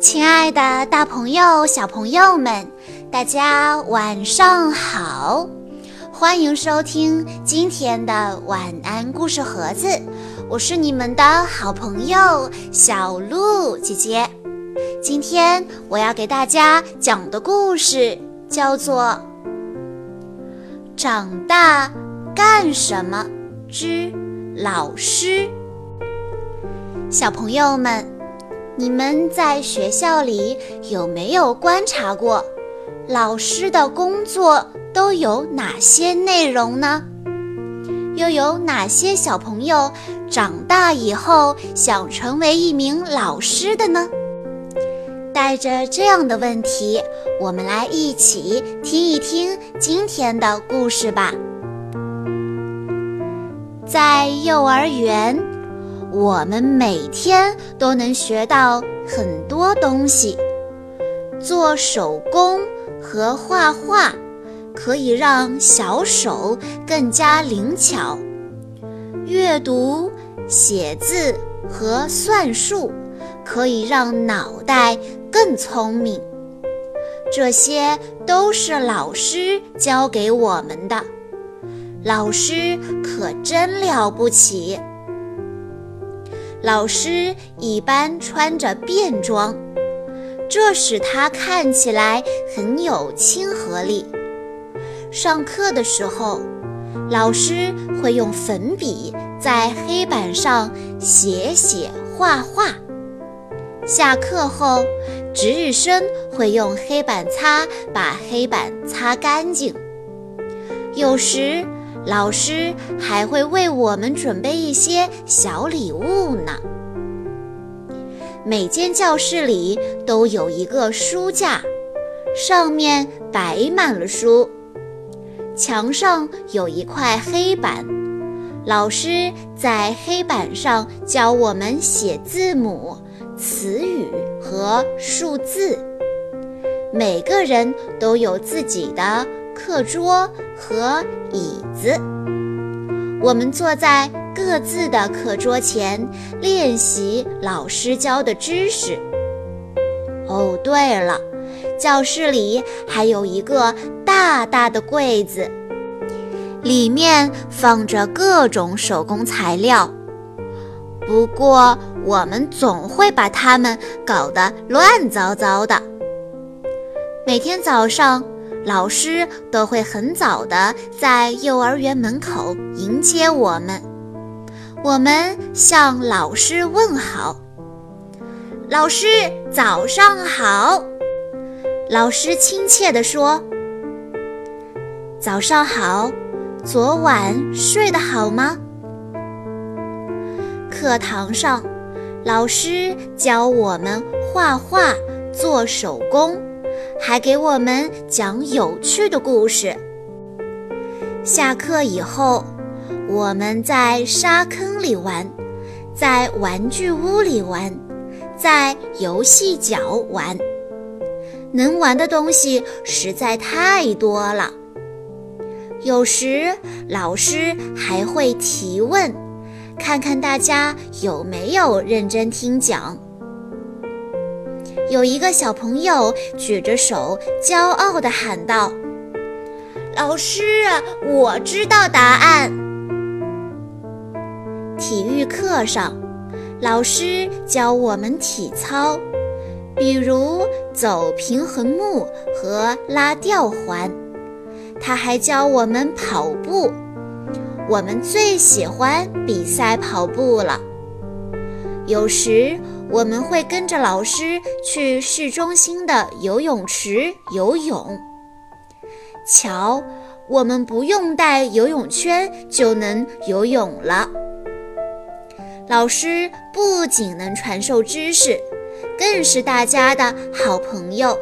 亲爱的，大朋友、小朋友们，大家晚上好！欢迎收听今天的晚安故事盒子，我是你们的好朋友小鹿姐姐。今天我要给大家讲的故事叫做《长大干什么之老师》。小朋友们。你们在学校里有没有观察过，老师的工作都有哪些内容呢？又有哪些小朋友长大以后想成为一名老师的呢？带着这样的问题，我们来一起听一听今天的故事吧。在幼儿园。我们每天都能学到很多东西，做手工和画画可以让小手更加灵巧，阅读、写字和算术可以让脑袋更聪明。这些都是老师教给我们的，老师可真了不起。老师一般穿着便装，这使他看起来很有亲和力。上课的时候，老师会用粉笔在黑板上写写画画。下课后，值日生会用黑板擦把黑板擦干净。有时，老师还会为我们准备一些小礼物呢。每间教室里都有一个书架，上面摆满了书。墙上有一块黑板，老师在黑板上教我们写字母、词语和数字。每个人都有自己的课桌和椅子，我们坐在。各自的课桌前练习老师教的知识。哦，对了，教室里还有一个大大的柜子，里面放着各种手工材料。不过我们总会把它们搞得乱糟糟的。每天早上，老师都会很早的在幼儿园门口迎接我们。我们向老师问好，老师早上好。老师亲切地说：“早上好，昨晚睡得好吗？”课堂上，老师教我们画画、做手工，还给我们讲有趣的故事。下课以后。我们在沙坑里玩，在玩具屋里玩，在游戏角玩，能玩的东西实在太多了。有时老师还会提问，看看大家有没有认真听讲。有一个小朋友举着手，骄傲地喊道：“老师，我知道答案。”体育课上，老师教我们体操，比如走平衡木和拉吊环。他还教我们跑步，我们最喜欢比赛跑步了。有时我们会跟着老师去市中心的游泳池游泳。瞧，我们不用带游泳圈就能游泳了。老师不仅能传授知识，更是大家的好朋友。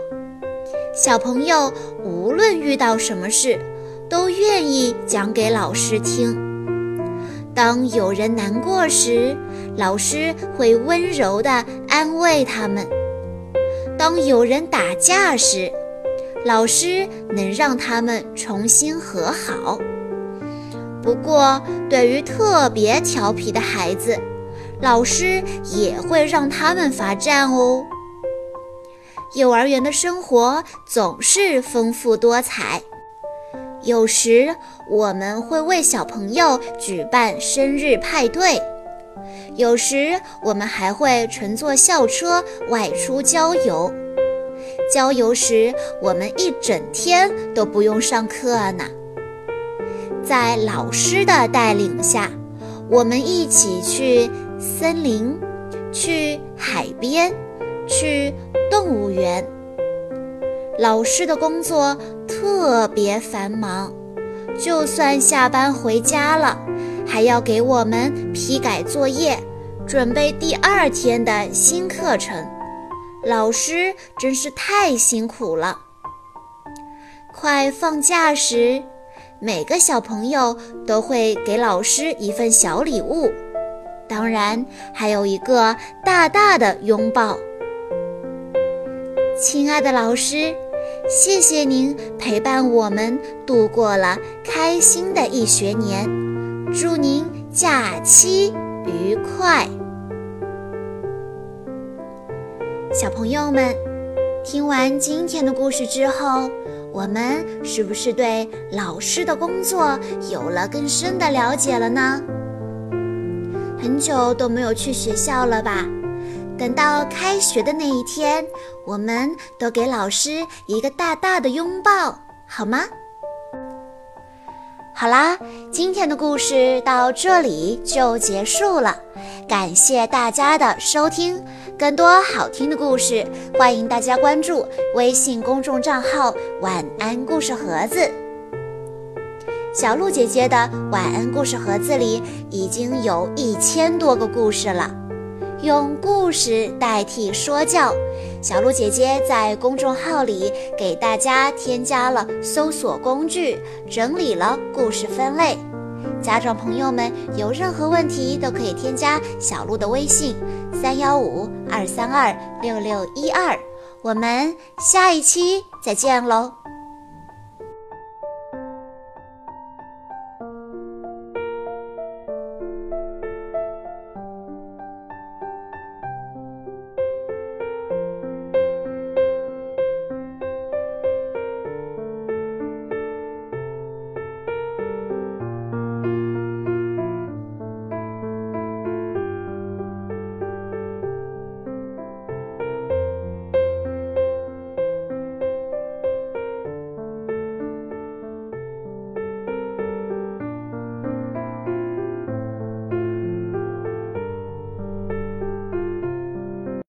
小朋友无论遇到什么事，都愿意讲给老师听。当有人难过时，老师会温柔地安慰他们；当有人打架时，老师能让他们重新和好。不过，对于特别调皮的孩子，老师也会让他们罚站哦。幼儿园的生活总是丰富多彩。有时我们会为小朋友举办生日派对，有时我们还会乘坐校车外出郊游。郊游时，我们一整天都不用上课呢。在老师的带领下，我们一起去森林，去海边，去动物园。老师的工作特别繁忙，就算下班回家了，还要给我们批改作业，准备第二天的新课程。老师真是太辛苦了。快放假时，每个小朋友都会给老师一份小礼物，当然还有一个大大的拥抱。亲爱的老师。谢谢您陪伴我们度过了开心的一学年，祝您假期愉快。小朋友们，听完今天的故事之后，我们是不是对老师的工作有了更深的了解了呢？很久都没有去学校了吧？等到开学的那一天，我们都给老师一个大大的拥抱，好吗？好啦，今天的故事到这里就结束了，感谢大家的收听。更多好听的故事，欢迎大家关注微信公众账号“晚安故事盒子”。小鹿姐姐的晚安故事盒子里已经有一千多个故事了。用故事代替说教，小鹿姐姐在公众号里给大家添加了搜索工具，整理了故事分类。家长朋友们有任何问题都可以添加小鹿的微信：三幺五二三二六六一二。我们下一期再见喽！